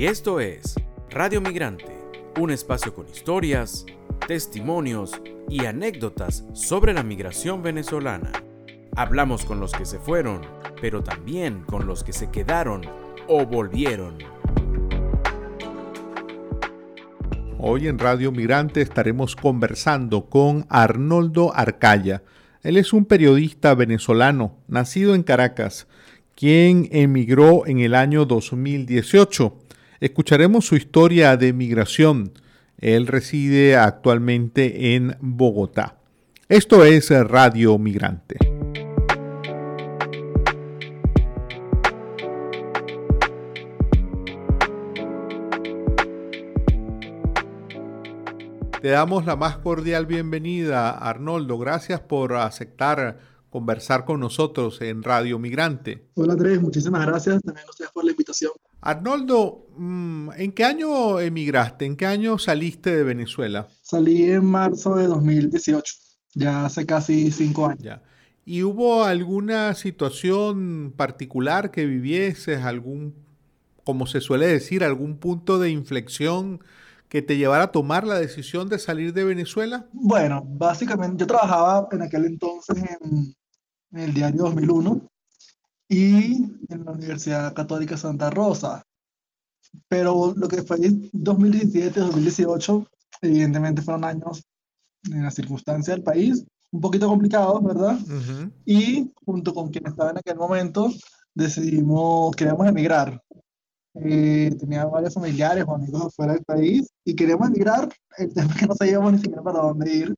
Y esto es Radio Migrante, un espacio con historias, testimonios y anécdotas sobre la migración venezolana. Hablamos con los que se fueron, pero también con los que se quedaron o volvieron. Hoy en Radio Migrante estaremos conversando con Arnoldo Arcaya. Él es un periodista venezolano, nacido en Caracas, quien emigró en el año 2018. Escucharemos su historia de migración. Él reside actualmente en Bogotá. Esto es Radio Migrante. Te damos la más cordial bienvenida, Arnoldo. Gracias por aceptar conversar con nosotros en Radio Migrante. Hola Andrés, muchísimas gracias también a ustedes por la invitación. Arnoldo, mm, ¿en qué año emigraste? ¿En qué año saliste de Venezuela? Salí en marzo de 2018, ya hace casi cinco años. Ya. ¿Y hubo alguna situación particular que vivieses, algún, como se suele decir, algún punto de inflexión que te llevara a tomar la decisión de salir de Venezuela? Bueno, básicamente yo trabajaba en aquel entonces en, en el diario 2001 y en la Universidad Católica Santa Rosa. Pero lo que fue 2017-2018, evidentemente fueron años en la circunstancia del país, un poquito complicados, ¿verdad? Y junto con quien estaba en aquel momento, decidimos, queríamos emigrar. Eh, tenía varios familiares o amigos fuera del país y queríamos emigrar. El tema es que no sabíamos ni siquiera para dónde ir.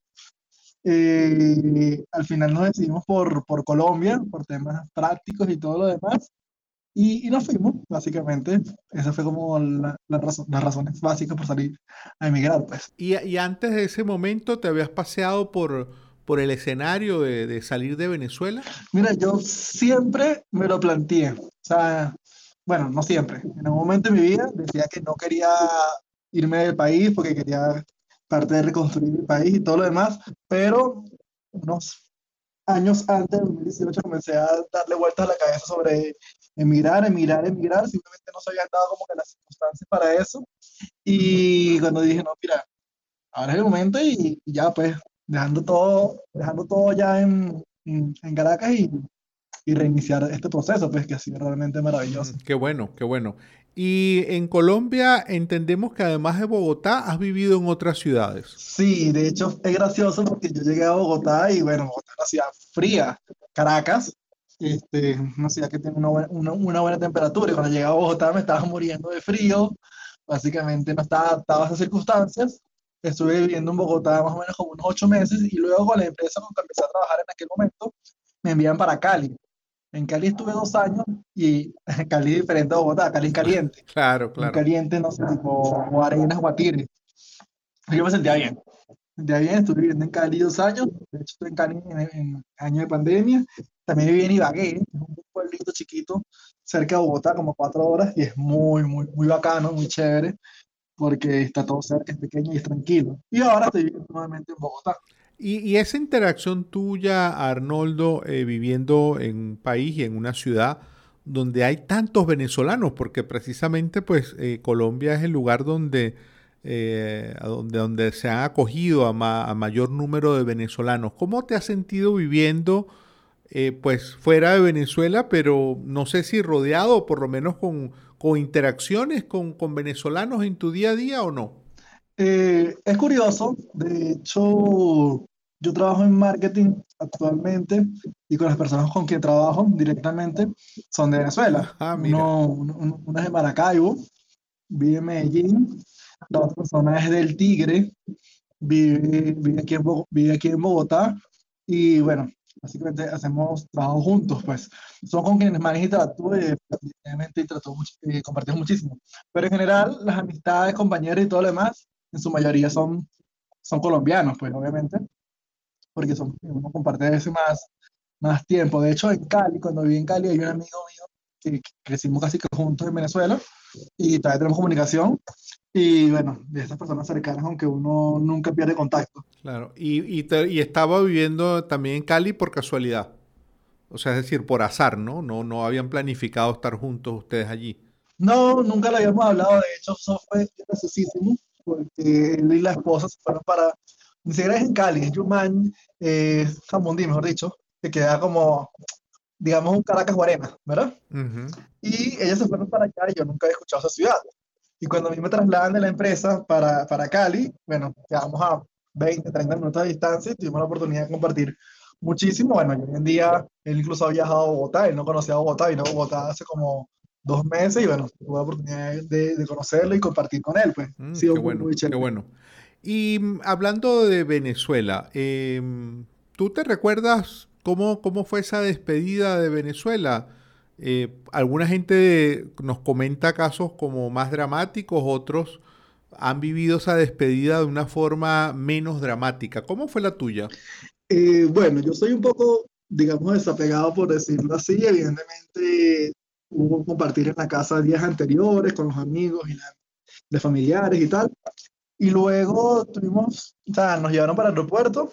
Eh, al final nos decidimos por, por Colombia, por temas prácticos y todo lo demás. Y, y nos fuimos, básicamente. Esa fue como la, la las razones básicas por salir a emigrar, pues. ¿Y, y antes de ese momento te habías paseado por, por el escenario de, de, salir de Venezuela? Mira, yo siempre me lo planteé. O sea, bueno, no siempre. En un momento de mi vida decía que no quería irme del país porque quería parte de reconstruir el país y todo lo demás, pero unos años antes de 2018 comencé a darle vueltas a la cabeza sobre emigrar, emigrar, emigrar, simplemente no se habían dado como que las circunstancias para eso. Y cuando dije, no, mira, ahora es el momento y, y ya pues, dejando todo, dejando todo ya en, en, en Caracas y, y, reiniciar este proceso, pues que ha sido realmente maravilloso. Qué bueno, qué bueno. Y en Colombia entendemos que además de Bogotá has vivido en otras ciudades. Sí, de hecho es gracioso porque yo llegué a Bogotá y bueno, Bogotá es una ciudad fría. Caracas, este, una ciudad que tiene una buena, una, una buena temperatura y cuando llegué a Bogotá me estaba muriendo de frío. Básicamente no estaba adaptado a esas circunstancias. Estuve viviendo en Bogotá más o menos como unos ocho meses y luego con la empresa con que empecé a trabajar en aquel momento me envían para Cali. En Cali estuve dos años y Cali es diferente a Bogotá, Cali es caliente. Claro, claro. caliente, no sé, tipo o arenas o atires. Yo me sentía bien. Me sentía bien, estuve viviendo en Cali dos años. De hecho, estuve en Cali en, en año de pandemia. También viví en Ibagué, es un pueblito chiquito cerca de Bogotá, como cuatro horas, y es muy, muy, muy bacano, muy chévere, porque está todo cerca, es pequeño y es tranquilo. Y ahora estoy viviendo nuevamente en Bogotá. Y, esa interacción tuya, Arnoldo, eh, viviendo en un país y en una ciudad donde hay tantos venezolanos, porque precisamente pues eh, Colombia es el lugar donde, eh, donde, se han acogido a, ma, a, mayor número de venezolanos. ¿Cómo te has sentido viviendo eh, pues fuera de Venezuela, pero no sé si rodeado por lo menos con, interacciones con, con venezolanos en tu día a día o no? Eh, es curioso, de hecho, yo trabajo en marketing actualmente y con las personas con quien trabajo directamente son de Venezuela. Ah, uno, uno, uno, es de Maracaibo, vive en Medellín, la otra persona es del Tigre, vive, vive, aquí en, vive aquí en Bogotá y bueno, básicamente hacemos trabajo juntos, pues. Son con quienes más interactúo y definitivamente eh, compartimos muchísimo. Pero en general, las amistades, compañeros y todo lo demás, en su mayoría son, son colombianos, pues, obviamente porque son, uno comparte a veces más, más tiempo. De hecho, en Cali, cuando viví en Cali, hay un amigo mío que, crecimos casi que juntos en Venezuela y todavía tenemos comunicación. Y bueno, de estas personas cercanas, aunque uno nunca pierde contacto. Claro, y, y, te, y estaba viviendo también en Cali por casualidad. O sea, es decir, por azar, ¿no? No, no habían planificado estar juntos ustedes allí. No, nunca lo habíamos hablado, de hecho, eso fue graciosísimo, porque él y la esposa se fueron para, ni siquiera es en Cali, es Yumán, eh, Jamundí, mejor dicho, que queda como, digamos, un Caracas Guarena, ¿verdad? Y ellos se fueron para allá y yo nunca había escuchado esa ciudad. Y cuando a mí me trasladan de la empresa para, para Cali, bueno, quedamos a 20, 30 minutos de distancia y tuvimos la oportunidad de compartir muchísimo. Bueno, hoy en día él incluso ha viajado a Bogotá, él no conocía a Bogotá, vino a Bogotá hace como dos meses y bueno, tuve la oportunidad de, de conocerlo y compartir con él, pues. Mm, qué, bueno, qué bueno. Y mm, hablando de Venezuela, em, ¿tú te recuerdas cómo, cómo fue esa despedida de Venezuela? Eh, alguna gente nos comenta casos como más dramáticos, otros han vivido esa despedida de una forma menos dramática. ¿Cómo fue la tuya? Eh, bueno, yo soy un poco, digamos, desapegado por decirlo así. Evidentemente hubo compartir en la casa días anteriores con los amigos y de familiares y tal. Y luego tuvimos, o sea, nos llevaron para el aeropuerto,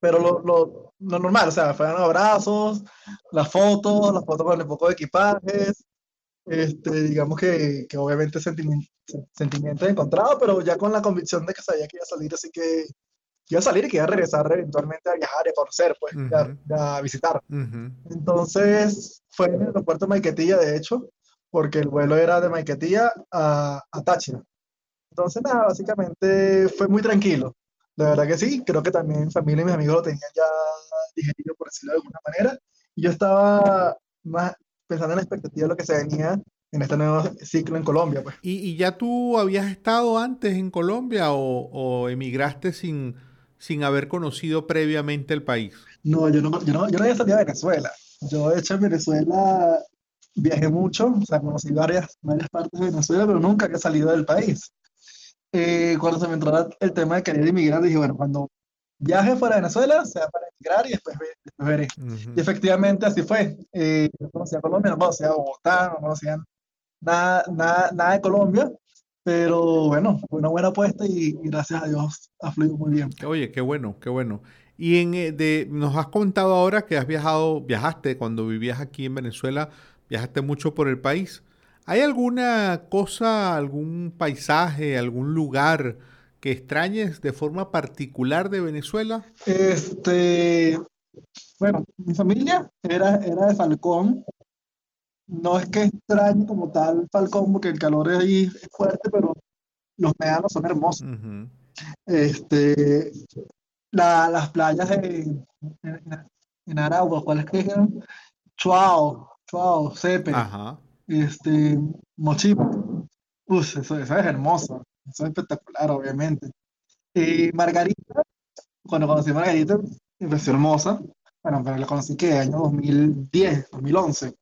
pero lo, lo, lo normal, o sea, fueron abrazos, las fotos, las fotos con el poco de equipajes, este, digamos que, que obviamente sentimientos, sentimientos encontrados, pero ya con la convicción de que sabía que iba a salir, así que iba a salir y que iba a regresar eventualmente a viajar y a conocer, pues, a, visitar. Entonces, fue en el aeropuerto de Maiquetía, de hecho, porque el vuelo era de Maiquetía a, a Táchira. Entonces, nada, básicamente fue muy tranquilo. La verdad que sí, creo que también mi familia y mis amigos lo tenían ya digerido, por decirlo de alguna manera. Y yo estaba más pensando en la expectativa de lo que se venía en este nuevo ciclo en Colombia. Pues. ¿Y, ya tú habías estado antes en Colombia o, emigraste sin, sin haber conocido previamente el país? No, yo no, yo no, yo no había salido de Venezuela. Yo, de hecho, en Venezuela viajé mucho, o sea, conocí varias, varias partes de Venezuela, pero nunca había salido del país. Eh, cuando se me entró el tema de querer emigrar, dije, bueno, cuando viaje fuera de Venezuela, sea para emigrar y después, veré. Y efectivamente así fue. Eh, no conocía Colombia, no conocía Bogotá, no conocía nada, nada, nada de Colombia, pero bueno, fue una buena apuesta y, gracias a Dios ha fluido muy bien. Oye, qué bueno, qué bueno. Y en, eh, de, nos has contado ahora que has viajado, viajaste cuando vivías aquí en Venezuela, viajaste mucho por el país. ¿Hay alguna cosa, algún paisaje, algún lugar que extrañes de forma particular de Venezuela? Este, bueno, mi familia era, era de Falcón. No es que extrañe como tal Falcón, porque el calor ahí es fuerte, pero los médanos son hermosos. Este, las playas en, en, Aragua, ¿cuáles que eran? Chuao, Chuao, Cepe, este, Mochipo. Uf, eso, eso es hermoso. Eso es espectacular, obviamente. Y Margarita, cuando conocí a Margarita, me pareció hermosa. Bueno, pero la conocí que año 2010, 2011.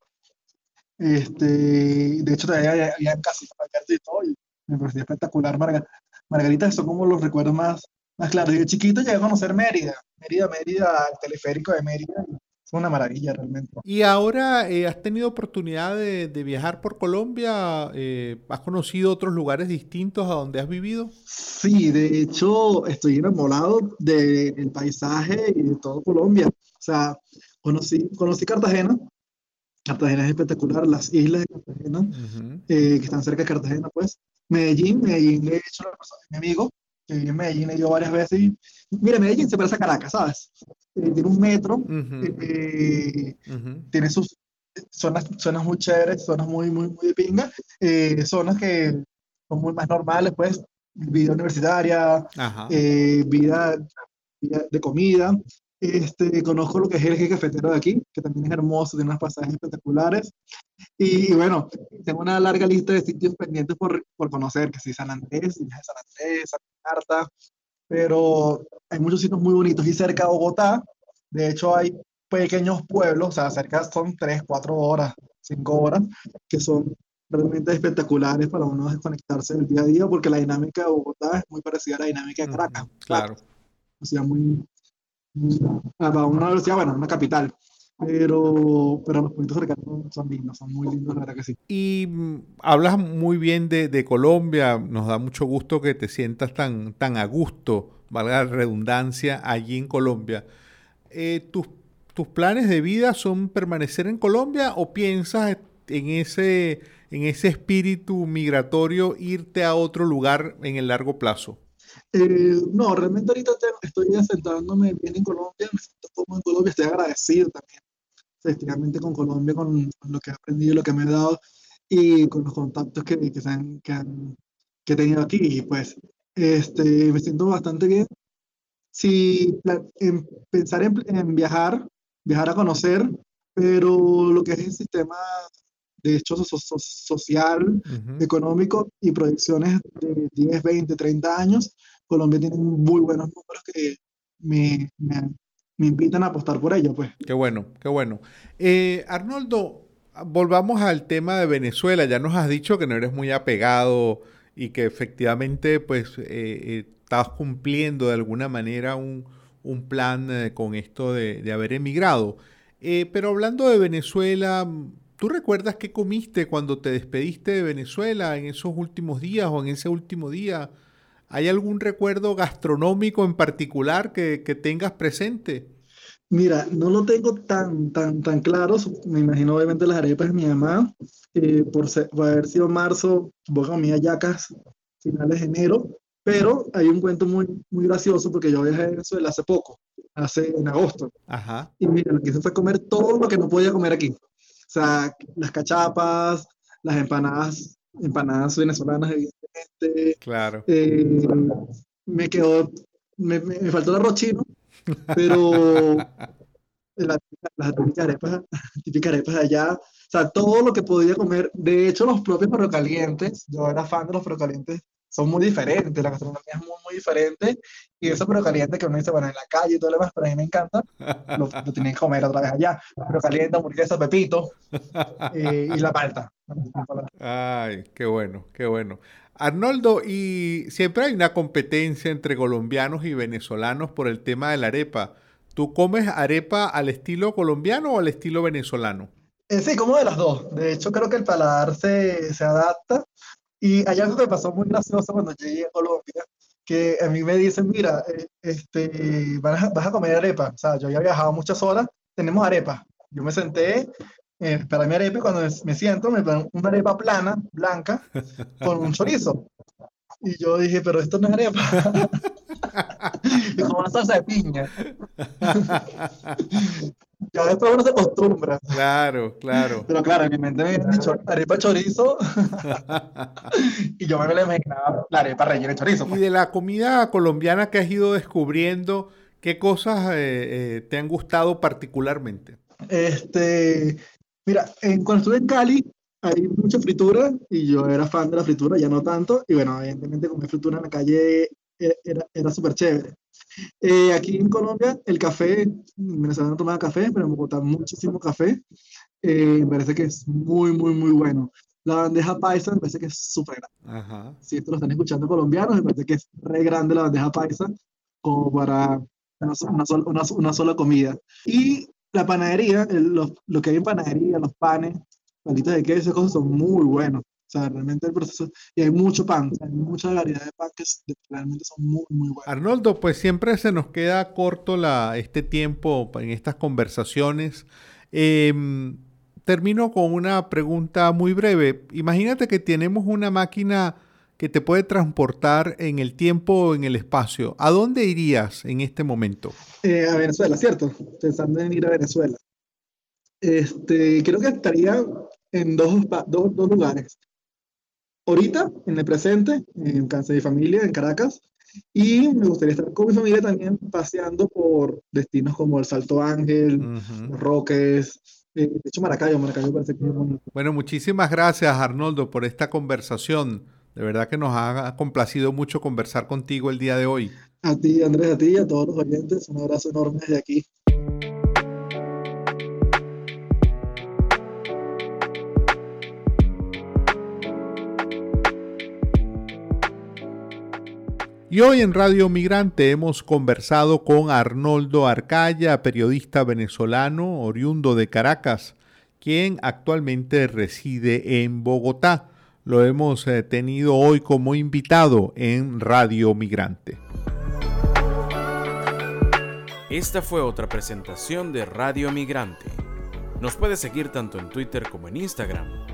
Este, de hecho, todavía había casi Margarita y todo, me pareció espectacular. Margarita, Margarita, son como los recuerdos más, más claros. Yo chiquito llegué a conocer Mérida, Mérida, Mérida, el teleférico de Mérida, una maravilla realmente. Y ahora eh, has tenido oportunidad de, viajar por Colombia, eh, ¿has conocido otros lugares distintos a donde has vivido? Sí, de hecho estoy enamorado del paisaje y de todo Colombia. O sea, conocí, conocí Cartagena, Cartagena es espectacular, las islas de Cartagena, eh, que están cerca de Cartagena, pues. Medellín, Medellín, he hecho una persona, mi amigo, que vive en Medellín, he ido varias veces. Y, mira, Medellín se parece a Caracas, ¿sabes? Eh, tiene un metro, eh, tiene sus zonas, zonas muy chéveres, zonas muy, muy, muy de pinga, eh, zonas que son muy más normales, pues, vida universitaria, vida, vida, de comida. Este, conozco lo que es el eje cafetero de aquí, que también es hermoso, tiene unas pasajes espectaculares. Y, bueno, tengo una larga lista de sitios pendientes por, por conocer, que sí, San Andrés, San Andrés, Santa Marta, pero hay muchos sitios muy bonitos y cerca de Bogotá, de hecho hay pequeños pueblos, o sea, cerca son 3, 4 horas, 5 horas, que son realmente espectaculares para uno desconectarse del día a día, porque la dinámica de Bogotá es muy parecida a la dinámica de Caracas. Claro. O sea, muy, para una universidad, bueno, una capital. Pero, pero los puntos cercanos son lindos, son muy lindos, la verdad. Y mm, hablas muy bien de, de, Colombia, nos da mucho gusto que te sientas tan, tan a gusto, valga la redundancia, allí en Colombia. Eh, ¿tus, ¿Tus planes de vida son permanecer en Colombia o piensas en ese, en ese espíritu migratorio irte a otro lugar en el largo plazo? Eh, no, realmente ahorita estoy asentándome bien en Colombia, me siento como en Colombia, estoy agradecido también, efectivamente con Colombia, con, lo que he aprendido, lo que me he dado y con los contactos que, que, han, que, han, que he tenido aquí. Y pues este, me siento bastante bien. Si en, pensar en, en, viajar, viajar a conocer, pero lo que es el sistema de hecho social, económico y proyecciones de 10, 20, 30 años, Colombia tiene muy buenos números que me, me, me invitan a apostar por ello. Pues. Qué bueno, qué bueno. Eh, Arnoldo, volvamos al tema de Venezuela. Ya nos has dicho que no eres muy apegado y que efectivamente pues eh, eh, estás cumpliendo de alguna manera un, un plan con esto de, de haber emigrado. pero hablando de Venezuela, ¿tú recuerdas qué comiste cuando te despediste de Venezuela en esos últimos días o en ese último día? ¿Hay algún recuerdo gastronómico en particular que, que tengas presente? Mira, no lo tengo tan, tan, tan claro. Me imagino obviamente las arepas de mi mamá. Eh, por, haber sido marzo, vos comía yacas finales de enero. Pero hay un cuento muy, muy gracioso porque yo viajé a Venezuela hace poco, hace en agosto. Ajá. Y mira, lo que hice fue comer todo lo que no podía comer aquí. O sea, las cachapas, las empanadas, empanadas venezolanas, evidentemente. Claro. Eh, me quedó, me, me, faltó el arroz chino, pero las típicas arepas, típicas arepas de allá, o sea, todo lo que podía comer. De hecho, los propios perro calientes, yo era fan de los perro calientes, son muy diferentes, la gastronomía es muy, muy diferente. Y eso perro caliente que uno dice, bueno, en la calle y todo lo demás, pero a mí me encanta, lo, lo tienen que comer otra vez allá. Perro caliente, hamburguesa, pepito eh, y la palta. Ay, qué bueno, qué bueno. Arnoldo, y siempre hay una competencia entre colombianos y venezolanos por el tema de la arepa. ¿Tú comes arepa al estilo colombiano o al estilo venezolano? Eh, sí, como de las dos. De hecho, creo que el paladar se, se adapta. Y hay algo que pasó muy gracioso cuando llegué a Colombia, que a mí me dicen, mira, eh, este, vas a, vas a comer arepa. O sea, yo había viajado muchas horas, tenemos arepa. Yo me senté eh, para mi arepa, cuando me siento, me ponen una arepa plana, blanca, con un chorizo. Y yo dije, pero esto no es arepa. y como una salsa de piña. ya después uno se acostumbra. Claro, claro. Pero claro, en mi mente me habían dicho arepa chorizo. y yo me la imaginaba la arepa rellena de chorizo. Pues. Y de la comida colombiana que has ido descubriendo, ¿qué cosas eh, eh, te han gustado particularmente? Este, Mira, en, cuando estuve en Cali, hay mucha fritura y yo era fan de la fritura, ya no tanto. Y bueno, evidentemente comer fritura en la calle era, era súper chévere. Eh, aquí en Colombia, el café, en Venezuela no tomaba café, pero en Bogotá muchísimo café. Eh, me parece que es muy, muy, muy bueno. La bandeja paisa me parece que es súper grande. Si esto lo están escuchando colombianos, me parece que es re grande la bandeja paisa, como para una, una, una sola comida. Y la panadería, lo, que hay en panadería, los panes, palitos de queso, esas cosas son muy buenos. O sea, realmente el proceso, y hay mucho pan, hay mucha variedad de pan que realmente son muy, muy buenos. Arnoldo, pues siempre se nos queda corto la, este tiempo en estas conversaciones. Em, termino con una pregunta muy breve. Imagínate que tenemos una máquina que te puede transportar en el tiempo o en el espacio. ¿A dónde irías en este momento? Eh, a Venezuela, ¿cierto? Pensando en ir a Venezuela. Este, creo que estaría en dos, dos, dos lugares. Ahorita, en el presente, en casa de mi familia, en Caracas, y me gustaría estar con mi familia también paseando por destinos como el Salto Ángel, los Roques, eh, de hecho Maracayo, Maracayo parece que es bonito. Bueno, muchísimas gracias Arnoldo por esta conversación. De verdad que nos ha complacido mucho conversar contigo el día de hoy. A ti, Andrés, a ti y a todos los oyentes, un abrazo enorme desde aquí. Y hoy en Radio Migrante hemos conversado con Arnoldo Arcaya, periodista venezolano oriundo de Caracas, quien actualmente reside en Bogotá lo hemos eh, tenido hoy como invitado en Radio Migrante. Esta fue otra presentación de Radio Migrante. Nos puede seguir tanto en Twitter como en Instagram.